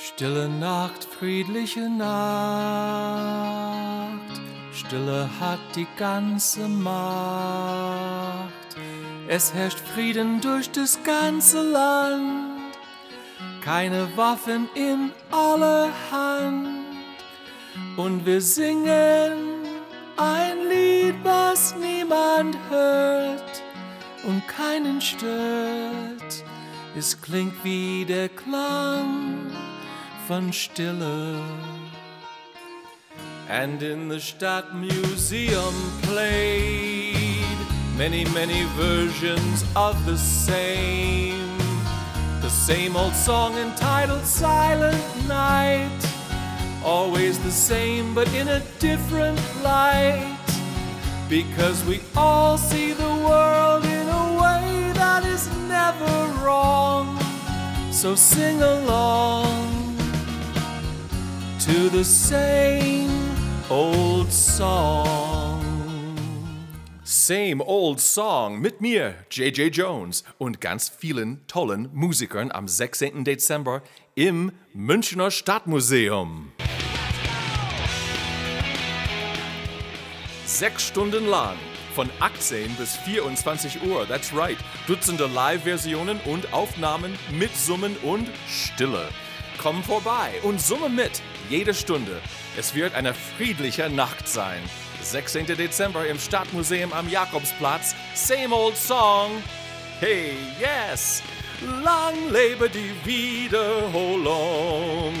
Stille Nacht, friedliche Nacht, Stille hat die ganze Macht. Es herrscht Frieden durch das ganze Land, keine Waffen in aller Hand. Und wir singen ein Lied, was niemand hört und keinen stört. Es klingt wie der Klang And in the Stadtmuseum played many, many versions of the same. The same old song entitled Silent Night. Always the same, but in a different light. Because we all see the world in a way that is never wrong. So sing along to the same old song. Same Old Song mit mir, JJ Jones und ganz vielen tollen Musikern am 16. Dezember im Münchner Stadtmuseum. Sechs Stunden lang, von 18 bis 24 Uhr, that's right. Dutzende Live-Versionen und Aufnahmen mit Summen und Stille. Komm vorbei und summe mit, jede Stunde. Es wird eine friedliche Nacht sein. 16. Dezember im Stadtmuseum am Jakobsplatz. Same old song. Hey, yes! Lang lebe die Wiederholung!